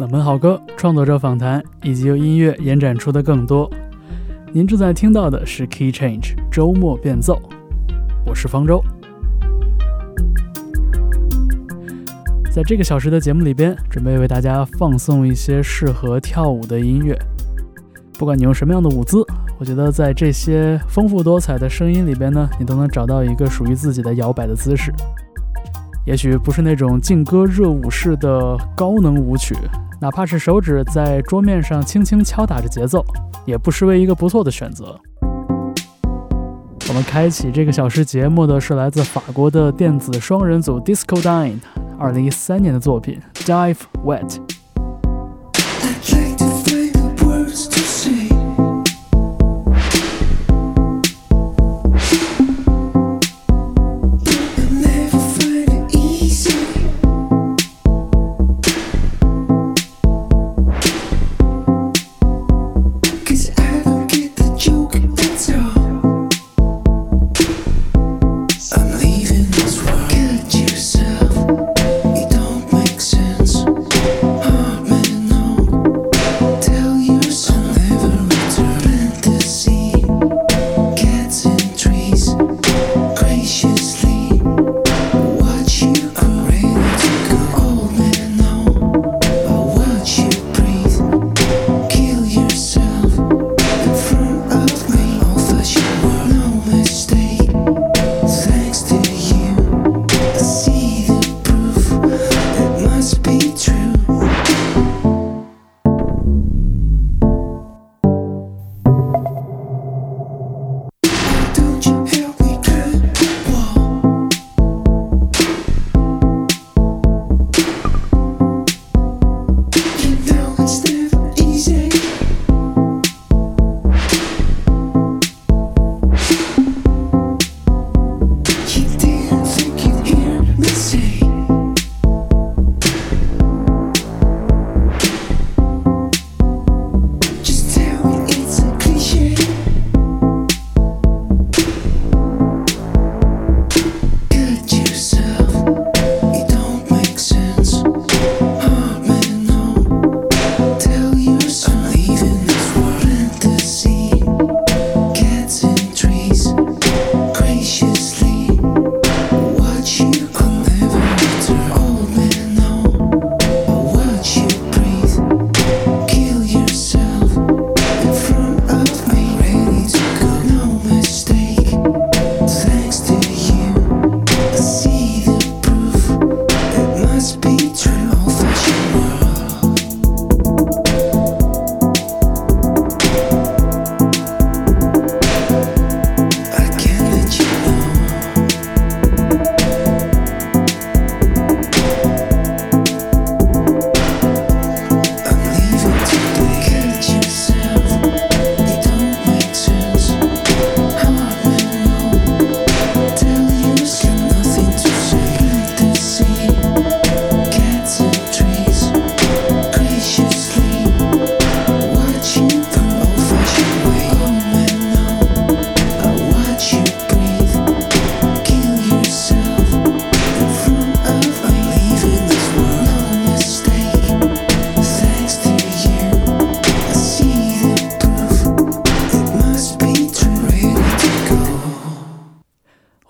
冷门好歌、创作者访谈，以及由音乐延展出的更多。您正在听到的是 Key Change 周末变奏，我是方舟。在这个小时的节目里边，准备为大家放送一些适合跳舞的音乐。不管你用什么样的舞姿，我觉得在这些丰富多彩的声音里边呢，你都能找到一个属于自己的摇摆的姿势。也许不是那种劲歌热舞式的高能舞曲，哪怕是手指在桌面上轻轻敲打着节奏，也不失为一个不错的选择。我们开启这个小时节目的是来自法国的电子双人组 Disco Dine，二零一三年的作品 Dive Wet。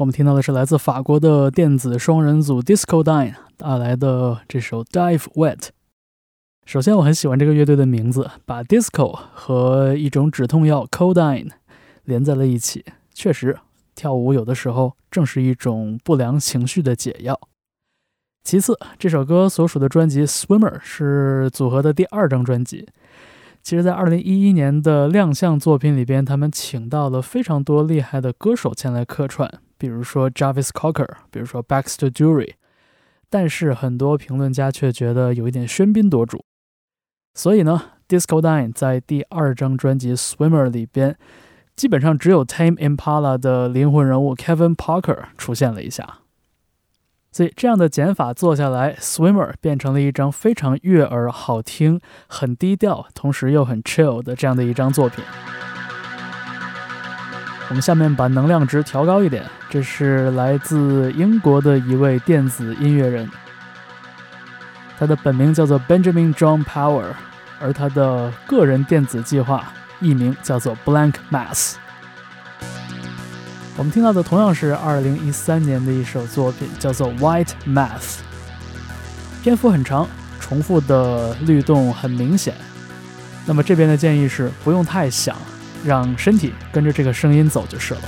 我们听到的是来自法国的电子双人组 Disco Dine 带来的这首 Dive Wet。首先，我很喜欢这个乐队的名字，把 Disco 和一种止痛药 Codeine 连在了一起。确实，跳舞有的时候正是一种不良情绪的解药。其次，这首歌所属的专辑 Swimmer 是组合的第二张专辑。其实，在2011年的亮相作品里边，他们请到了非常多厉害的歌手前来客串。比如说 Jarvis Cocker，比如说 Baxter Dury，但是很多评论家却觉得有一点喧宾夺主。所以呢，Disco Dine 在第二张专辑 Swimmer 里边，基本上只有 Tame Impala 的灵魂人物 Kevin Parker 出现了一下。所以这样的减法做下来，Swimmer 变成了一张非常悦耳、好听、很低调，同时又很 chill 的这样的一张作品。我们下面把能量值调高一点。这是来自英国的一位电子音乐人，他的本名叫做 Benjamin John Power，而他的个人电子计划艺名叫做 Blank Mass。我们听到的同样是2013年的一首作品，叫做 White Math，篇幅很长，重复的律动很明显。那么这边的建议是不用太响，让身体跟着这个声音走就是了。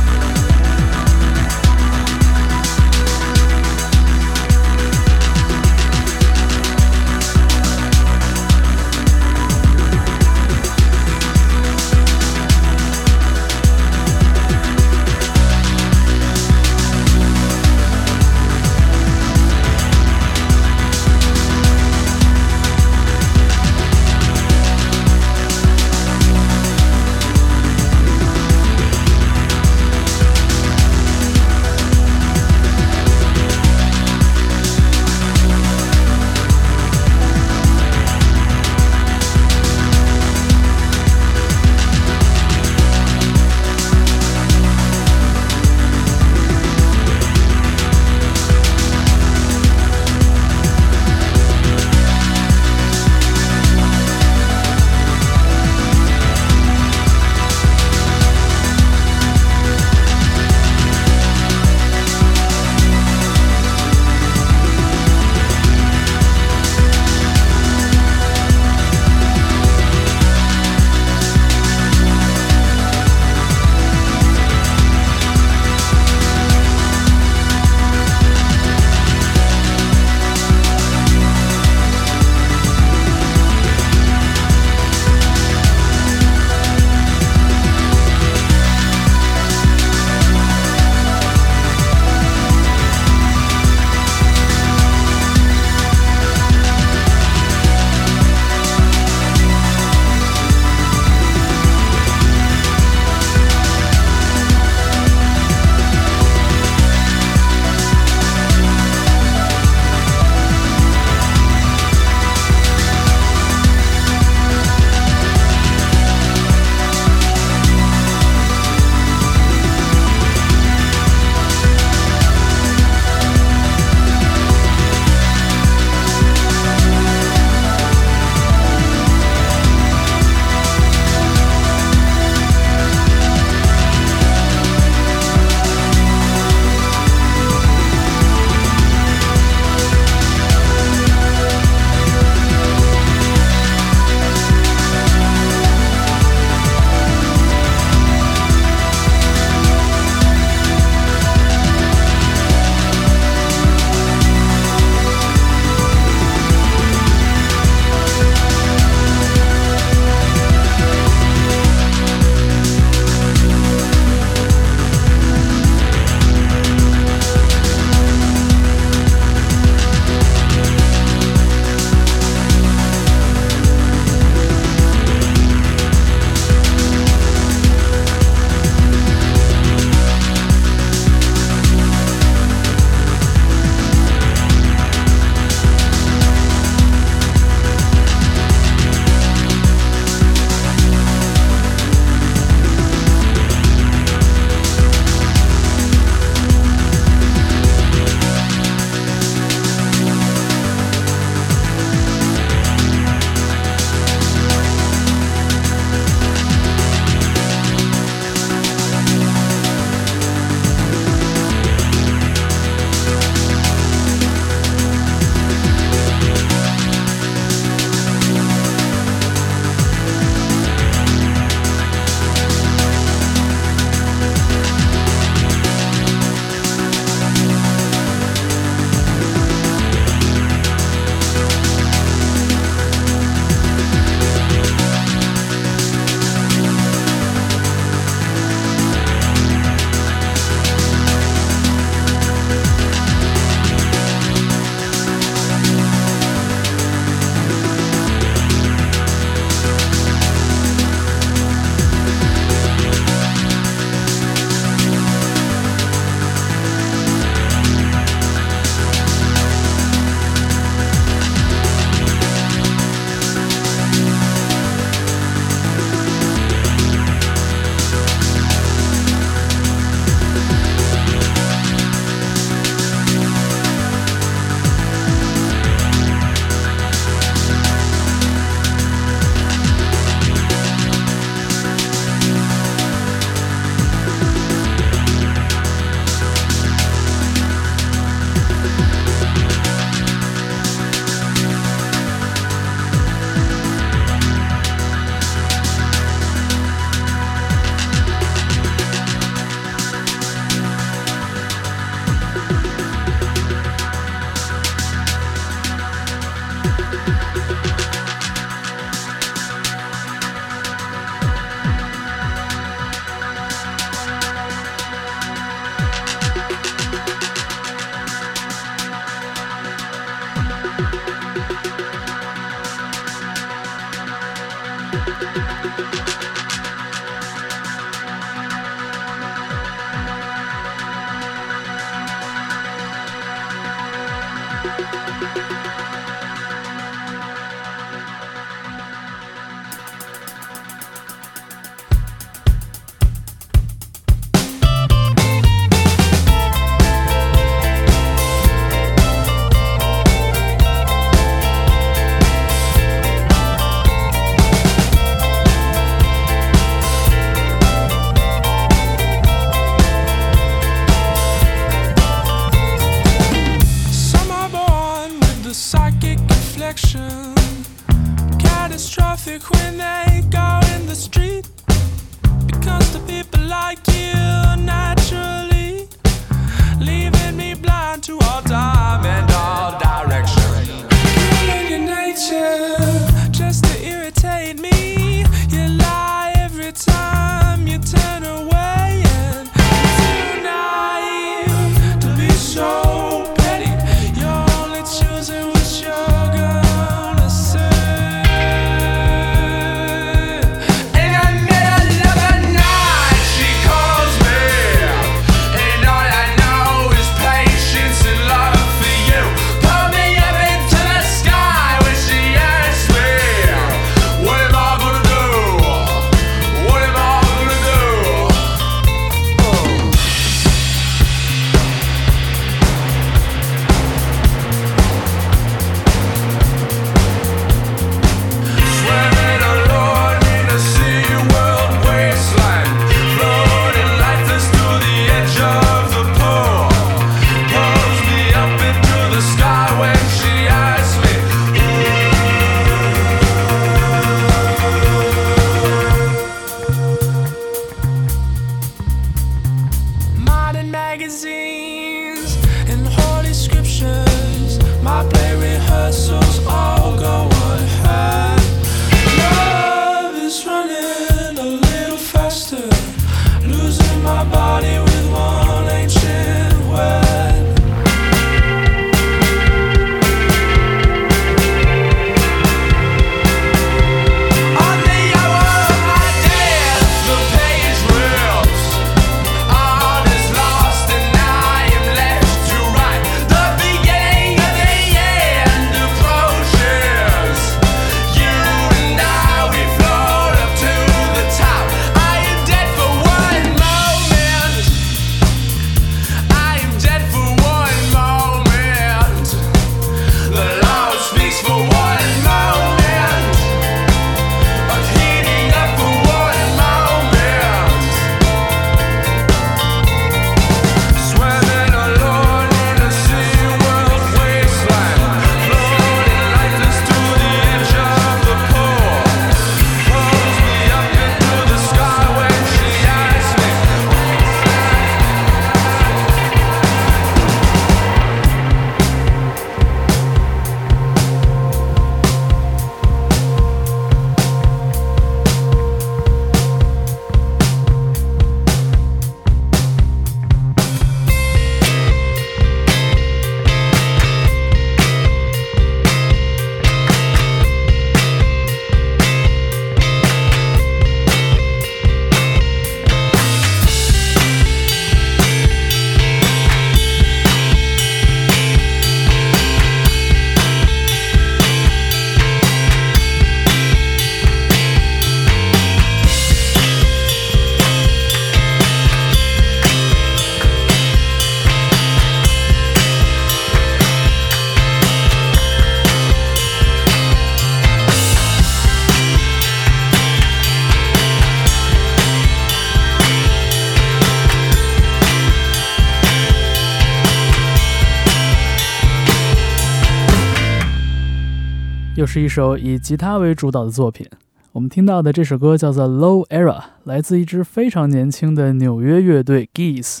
是一首以吉他为主导的作品。我们听到的这首歌叫做《Low Era》，来自一支非常年轻的纽约乐队 Geese。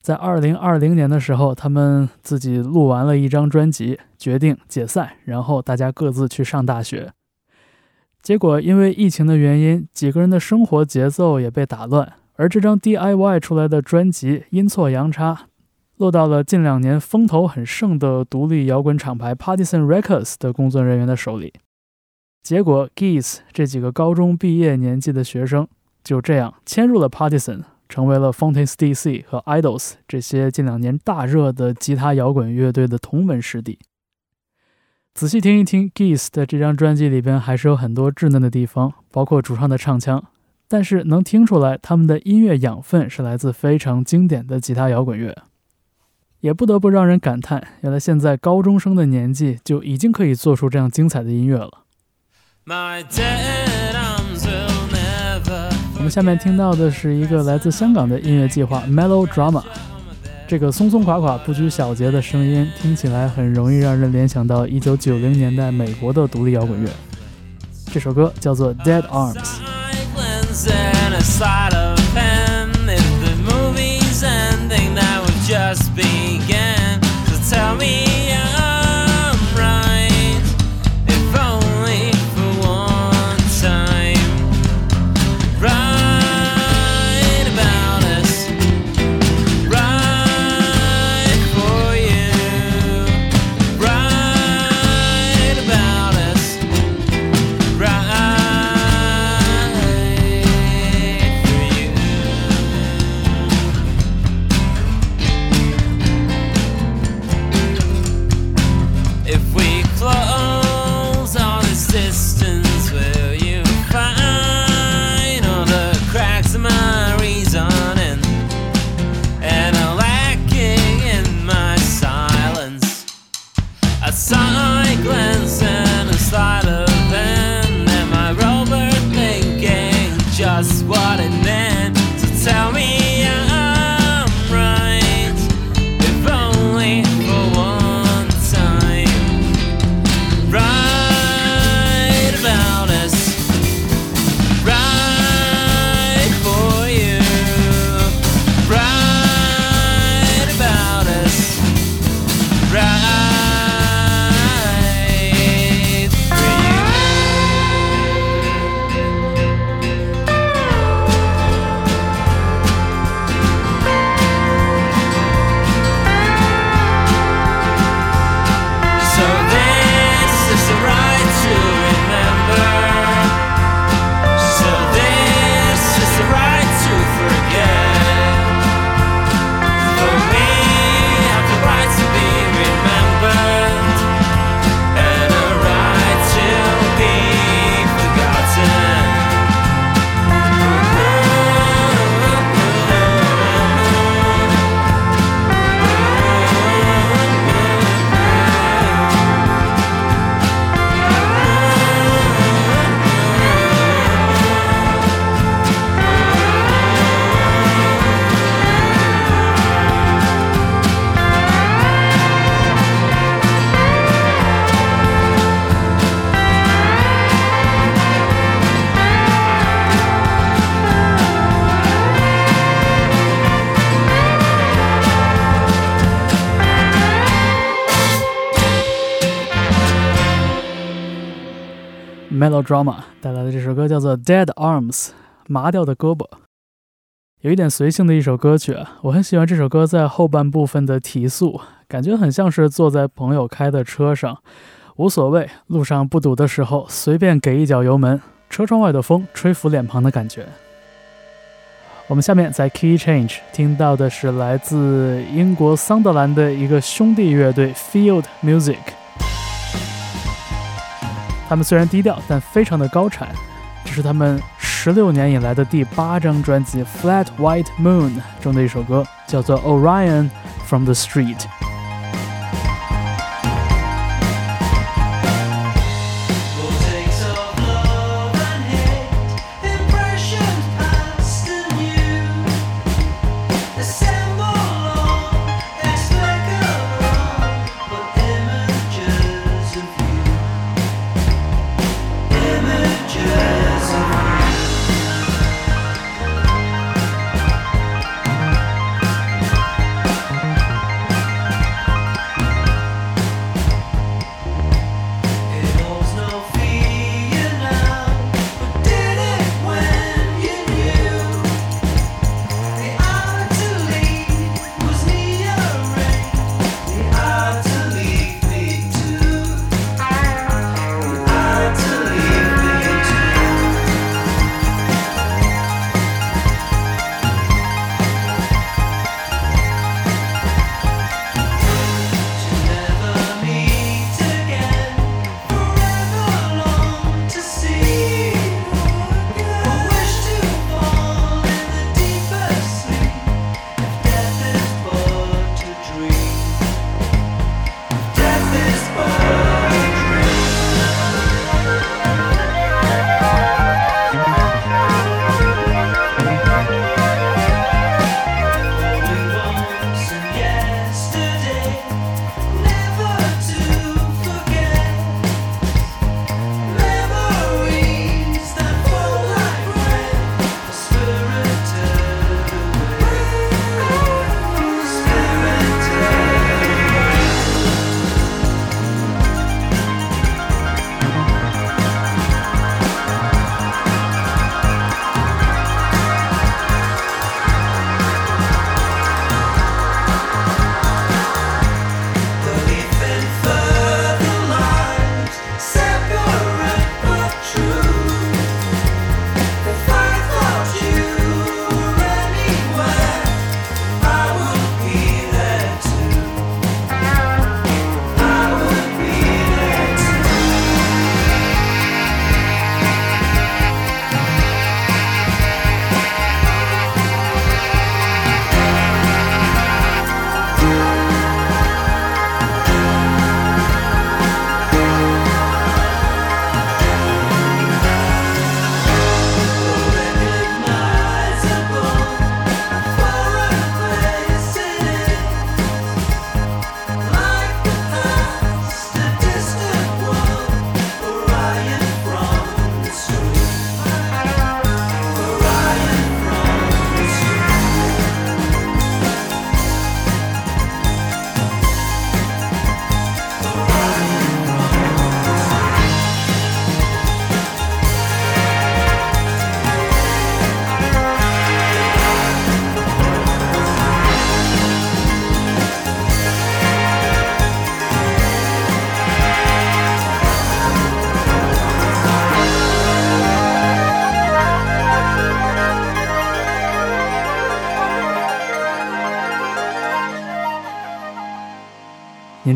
在2020年的时候，他们自己录完了一张专辑，决定解散，然后大家各自去上大学。结果因为疫情的原因，几个人的生活节奏也被打乱，而这张 DIY 出来的专辑阴错阳差。落到了近两年风头很盛的独立摇滚厂牌 Partisan Records 的工作人员的手里。结果，Geese 这几个高中毕业年纪的学生就这样迁入了 Partisan，成为了 Fontis DC 和 Idols 这些近两年大热的吉他摇滚乐队的同门师弟。仔细听一听，Geese 的这张专辑里边还是有很多稚嫩的地方，包括主唱的唱腔，但是能听出来他们的音乐养分是来自非常经典的吉他摇滚乐。也不得不让人感叹，原来现在高中生的年纪就已经可以做出这样精彩的音乐了。我们下面听到的是一个来自香港的音乐计划 Melodrama，这个松松垮垮、不拘小节的声音听起来很容易让人联想到1990年代美国的独立摇滚乐。这首歌叫做 Dead Arms。Drama 带来的这首歌叫做《Dead Arms》，麻掉的胳膊，有一点随性的一首歌曲啊。我很喜欢这首歌在后半部分的提速，感觉很像是坐在朋友开的车上，无所谓，路上不堵的时候，随便给一脚油门，车窗外的风吹拂脸庞的感觉。我们下面在 Key Change 听到的是来自英国桑德兰的一个兄弟乐队 Field Music。他们虽然低调，但非常的高产。这是他们十六年以来的第八张专辑《Flat White Moon》中的一首歌，叫做《Orion from the Street》。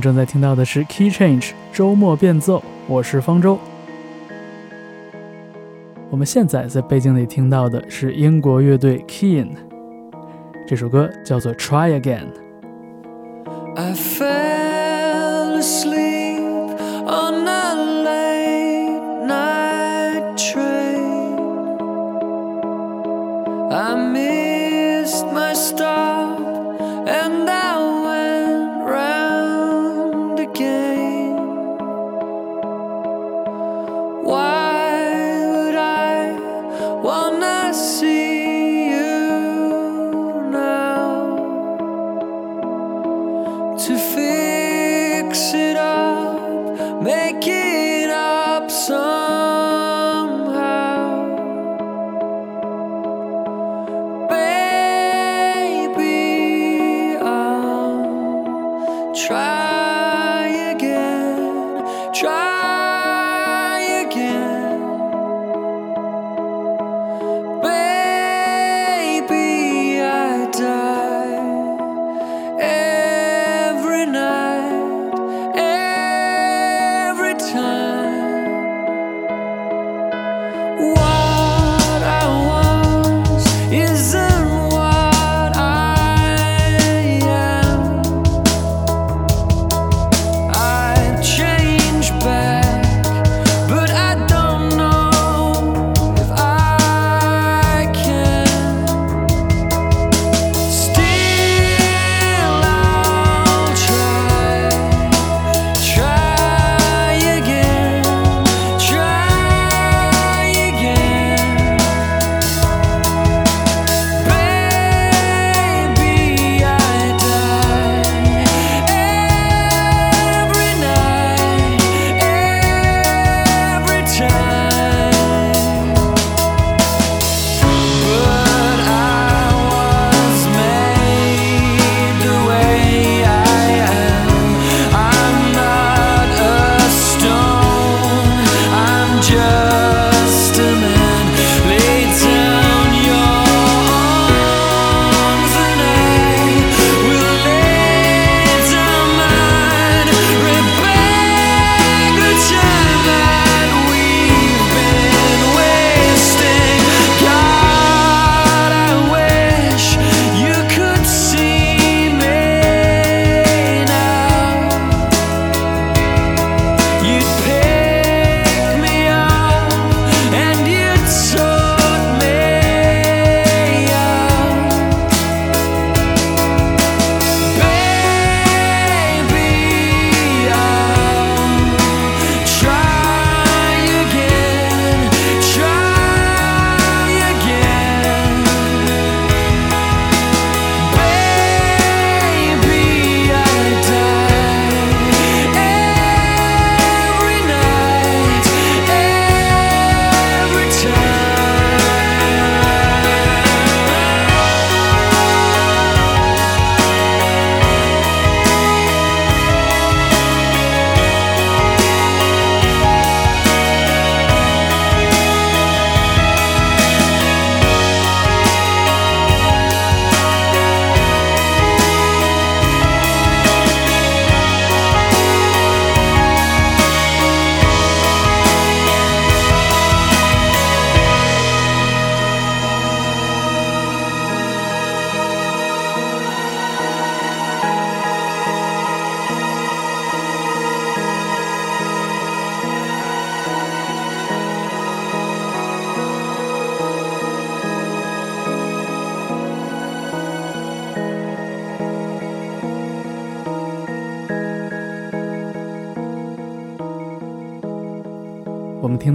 正在听到的是 Key Change 周末变奏，我是方舟。我们现在在背景里听到的是英国乐队 Keen，这首歌叫做 Try Again。Try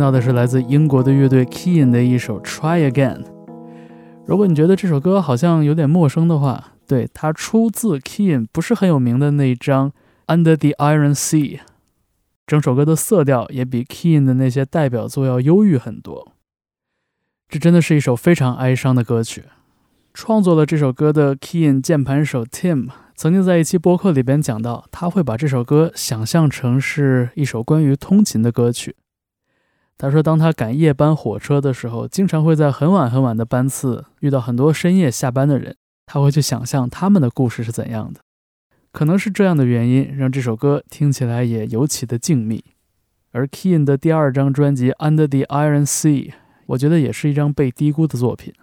到的是来自英国的乐队 Keen 的一首《Try Again》。如果你觉得这首歌好像有点陌生的话，对，它出自 Keen 不是很有名的那一张《Under the Iron Sea》。整首歌的色调也比 Keen 的那些代表作要忧郁很多。这真的是一首非常哀伤的歌曲。创作了这首歌的 Keen 键盘手 Tim 曾经在一期播客里边讲到，他会把这首歌想象成是一首关于通勤的歌曲。他说，当他赶夜班火车的时候，经常会在很晚很晚的班次遇到很多深夜下班的人，他会去想象他们的故事是怎样的。可能是这样的原因，让这首歌听起来也尤其的静谧。而 Keen 的第二张专辑《Under the Iron Sea》，我觉得也是一张被低估的作品。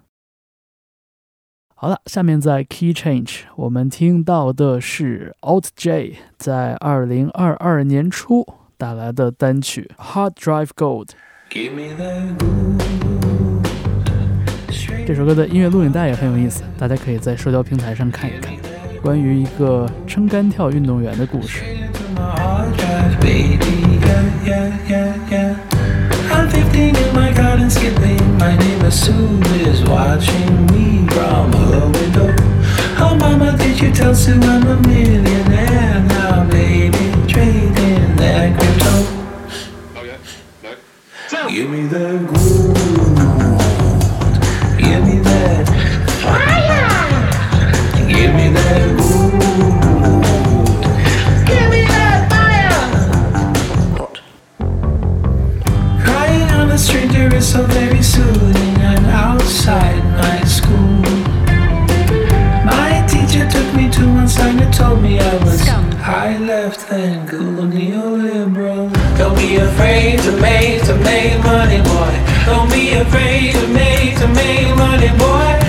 好了，下面在 Key Change，我们听到的是 Alt J 在二零二二年初带来的单曲《Hard Drive Gold 这首歌的音乐录影带也很有意思，大家可以在社交平台上看一看，关于一个撑杆跳运动员的故事。Give me that gold. Give me that fire. Give me that gold. Give me that fire. Crying on a stranger is so very soothing. I'm outside my school. My teacher took me to one side and told me I was high left and cool neoliberal. Don't be afraid to make to make money, boy. Don't be afraid to make to make money, boy.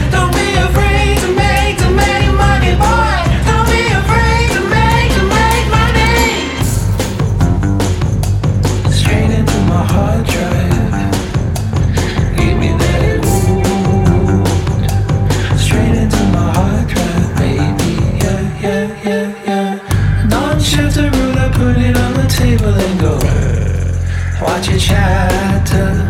Watch it chatter.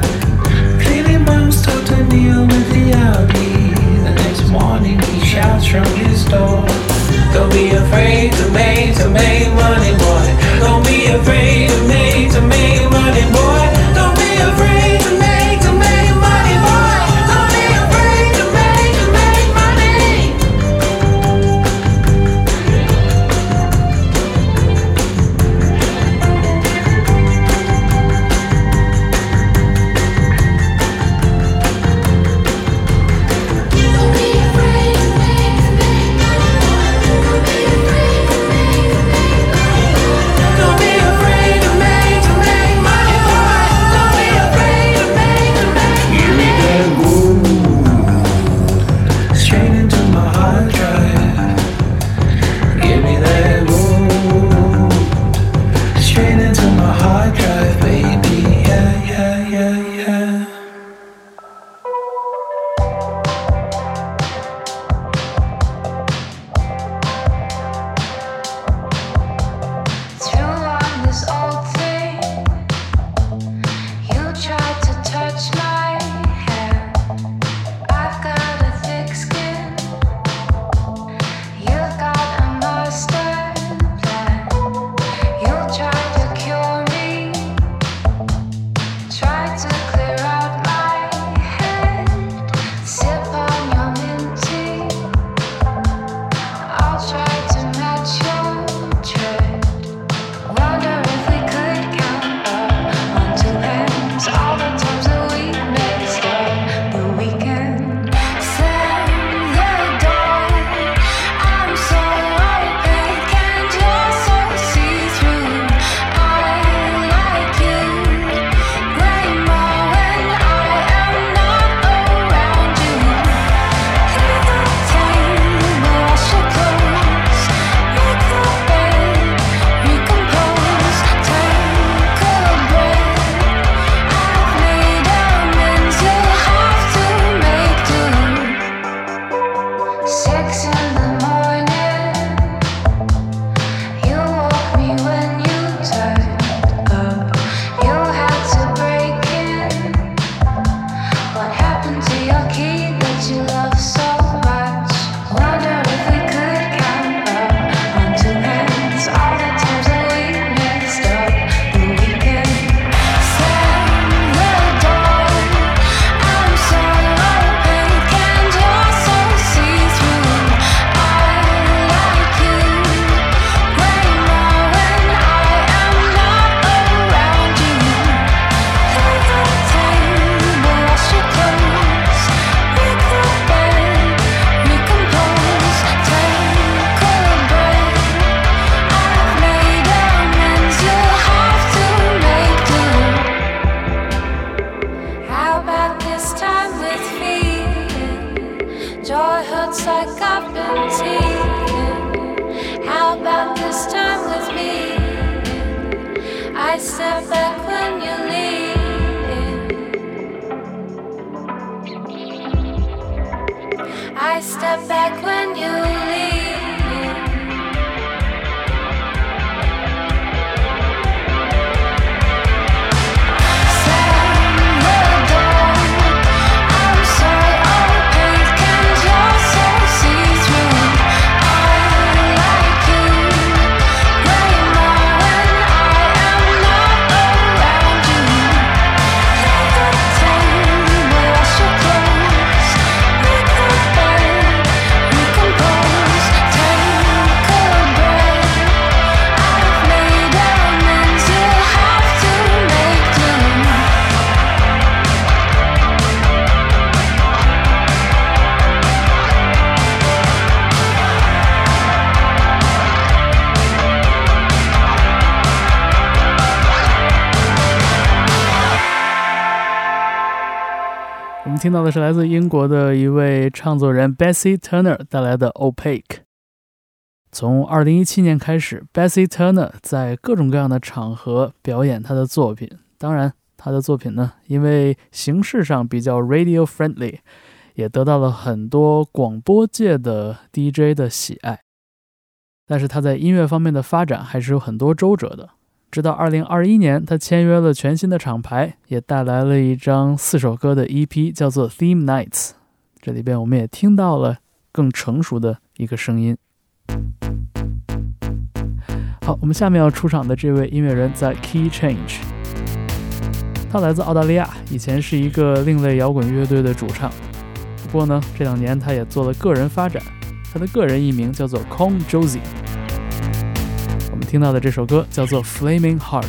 听到的是来自英国的一位唱作人 Bessie Turner 带来的《Opaque》。从2017年开始，Bessie Turner 在各种各样的场合表演她的作品。当然，她的作品呢，因为形式上比较 radio friendly，也得到了很多广播界的 DJ 的喜爱。但是他在音乐方面的发展还是有很多周折的。直到2021年，他签约了全新的厂牌，也带来了一张四首歌的 EP，叫做《Theme Nights》。这里边我们也听到了更成熟的一个声音。好，我们下面要出场的这位音乐人在 Key Change，他来自澳大利亚，以前是一个另类摇滚乐队的主唱，不过呢，这两年他也做了个人发展，他的个人艺名叫做 Kong Josie。我们听到的这首歌叫做《Flaming Heart》。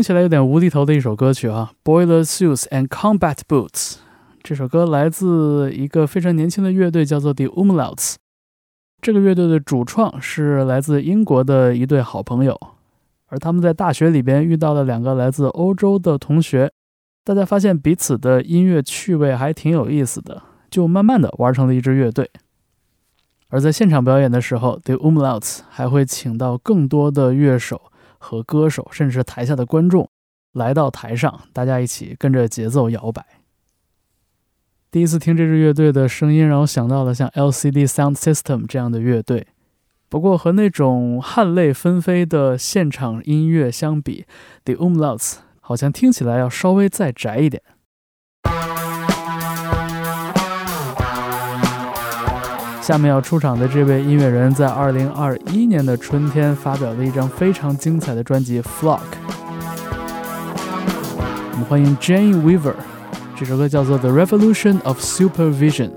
听起来有点无厘头的一首歌曲啊，Boiler Suits and Combat Boots。这首歌来自一个非常年轻的乐队，叫做 The Umlauts。这个乐队的主创是来自英国的一对好朋友，而他们在大学里边遇到了两个来自欧洲的同学，大家发现彼此的音乐趣味还挺有意思的，就慢慢的玩成了一支乐队。而在现场表演的时候，The Umlauts 还会请到更多的乐手和歌手，甚至台下的观众来到台上，大家一起跟着节奏摇摆。第一次听这支乐队的声音，让我想到了像 LCD Sound System 这样的乐队。不过和那种汗泪纷飞的现场音乐相比，The Umlauts 好像听起来要稍微再宅一点。下面要出场的这位音乐人，在二零二一年的春天发表了一张非常精彩的专辑《Flock》。我们欢迎 Jane Weaver，这首歌叫做《The Revolution of Supervisions》。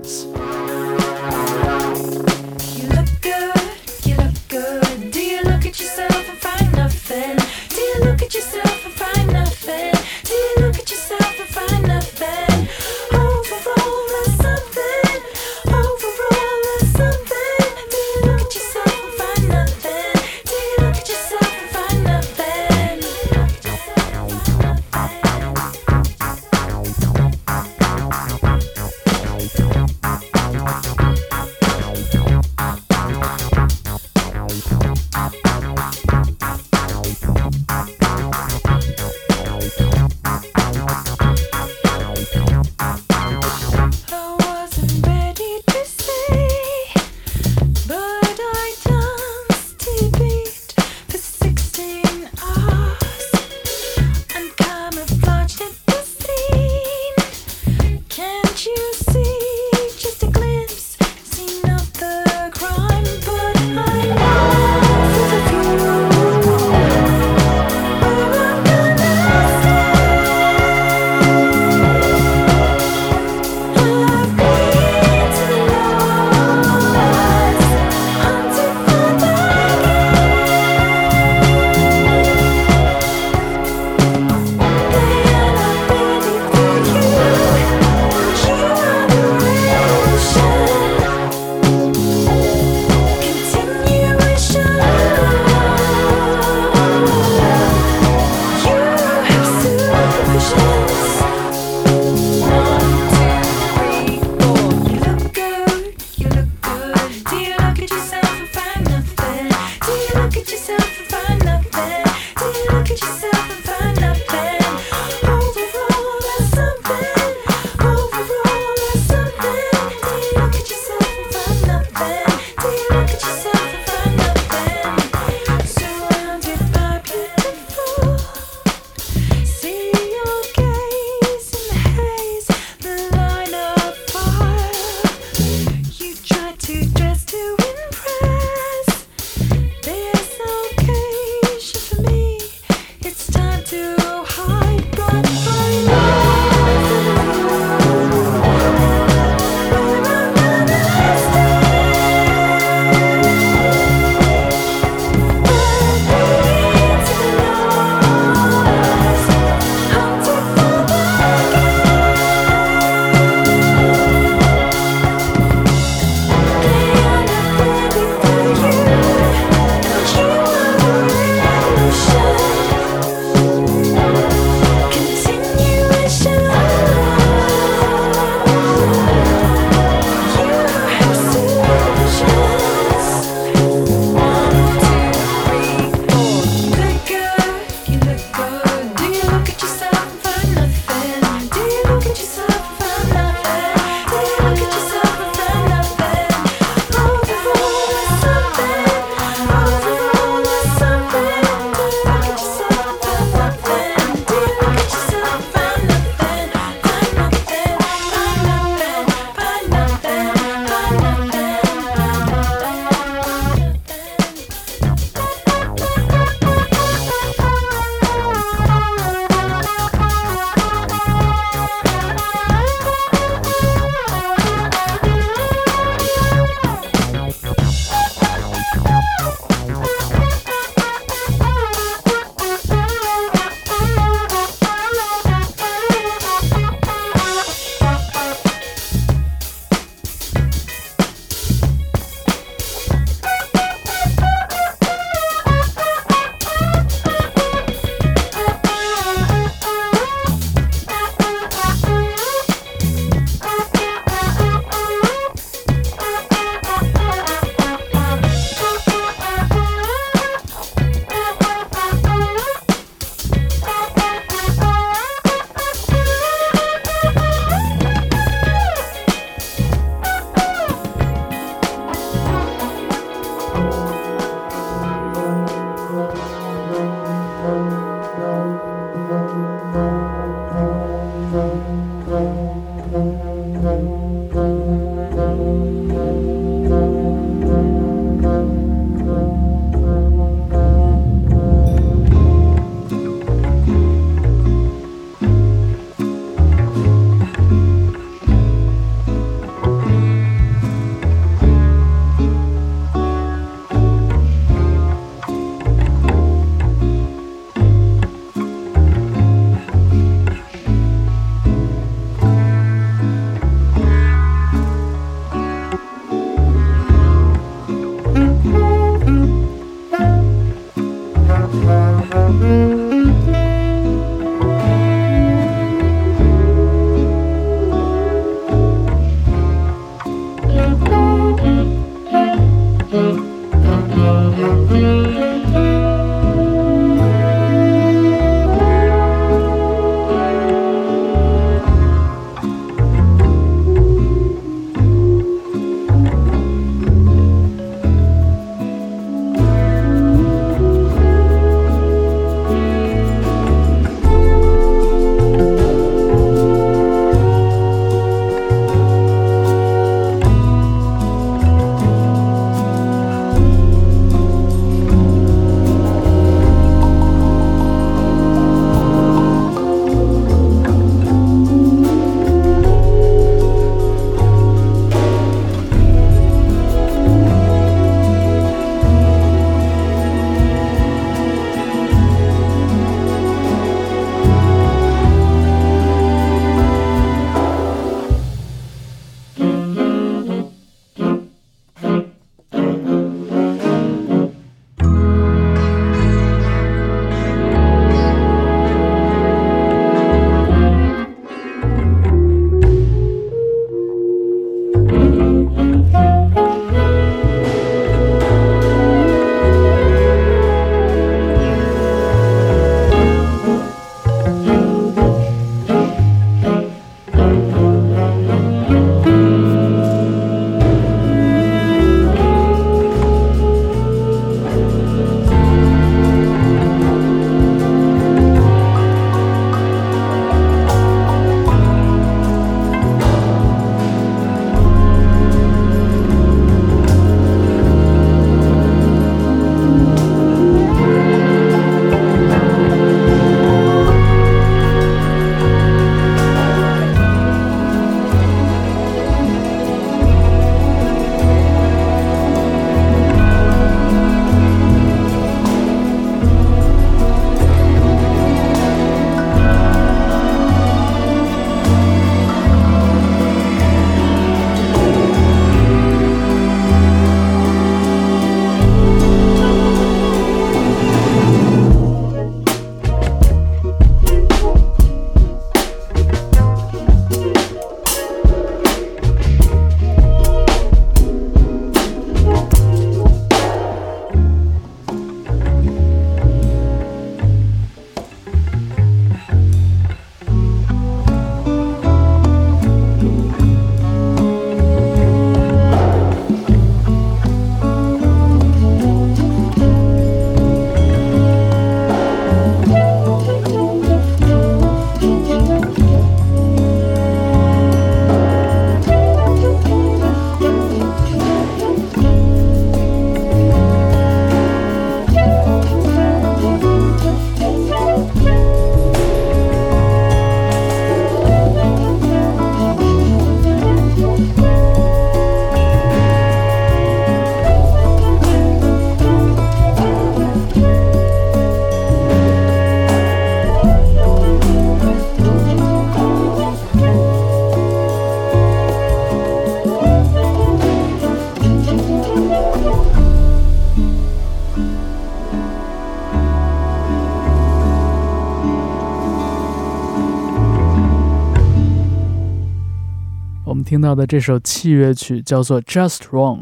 到的这首器乐曲叫做《Just Wrong》，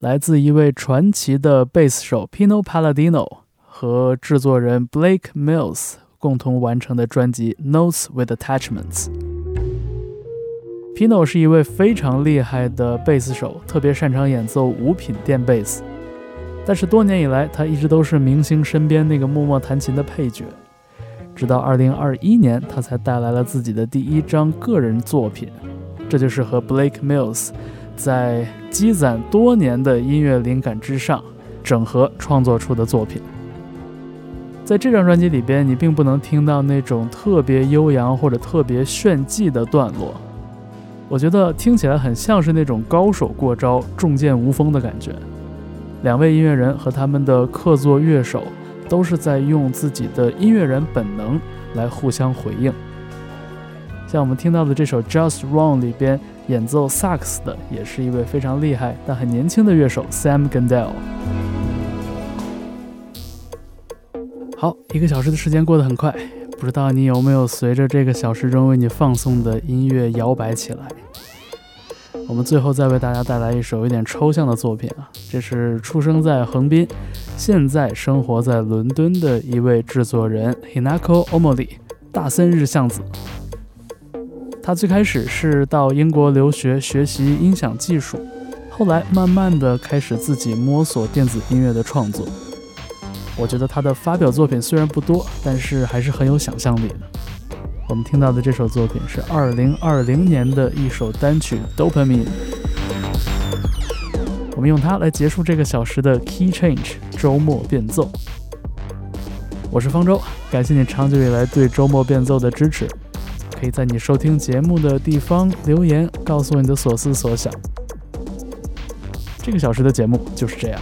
来自一位传奇的贝斯手 Pino Palladino 和制作人 Blake Mills 共同完成的专辑《Notes with Attachments》。Pino 是一位非常厉害的贝斯手，特别擅长演奏五品电贝斯。但是多年以来，他一直都是明星身边那个默默弹琴的配角。直到2021年，他才带来了自己的第一张个人作品，这就是和 Blake Mills 在积攒多年的音乐灵感之上，整合创作出的作品。在这张专辑里边，你并不能听到那种特别悠扬或者特别炫技的段落。我觉得听起来很像是那种高手过招、重剑无锋的感觉。两位音乐人和他们的客座乐手都是在用自己的音乐人本能来互相回应。像我们听到的这首《Just Wrong》里边演奏萨克斯的，也是一位非常厉害但很年轻的乐手 Sam Gendel。好，一个小时的时间过得很快，不知道你有没有随着这个小时中为你放送的音乐摇摆起来？我们最后再为大家带来一首有点抽象的作品啊，这是出生在横滨，现在生活在伦敦的一位制作人 Hinako Omori 大森日向子。他最开始是到英国留学学习音响技术，后来慢慢的开始自己摸索电子音乐的创作。我觉得他的发表作品虽然不多，但是还是很有想象力的。我们听到的这首作品是2020年的一首单曲《Dopamine》。我们用它来结束这个小时的 Key Change 周末变奏。我是方舟，感谢你长久以来对周末变奏的支持。可以在你收听节目的地方留言，告诉我你的所思所想。这个小时的节目就是这样。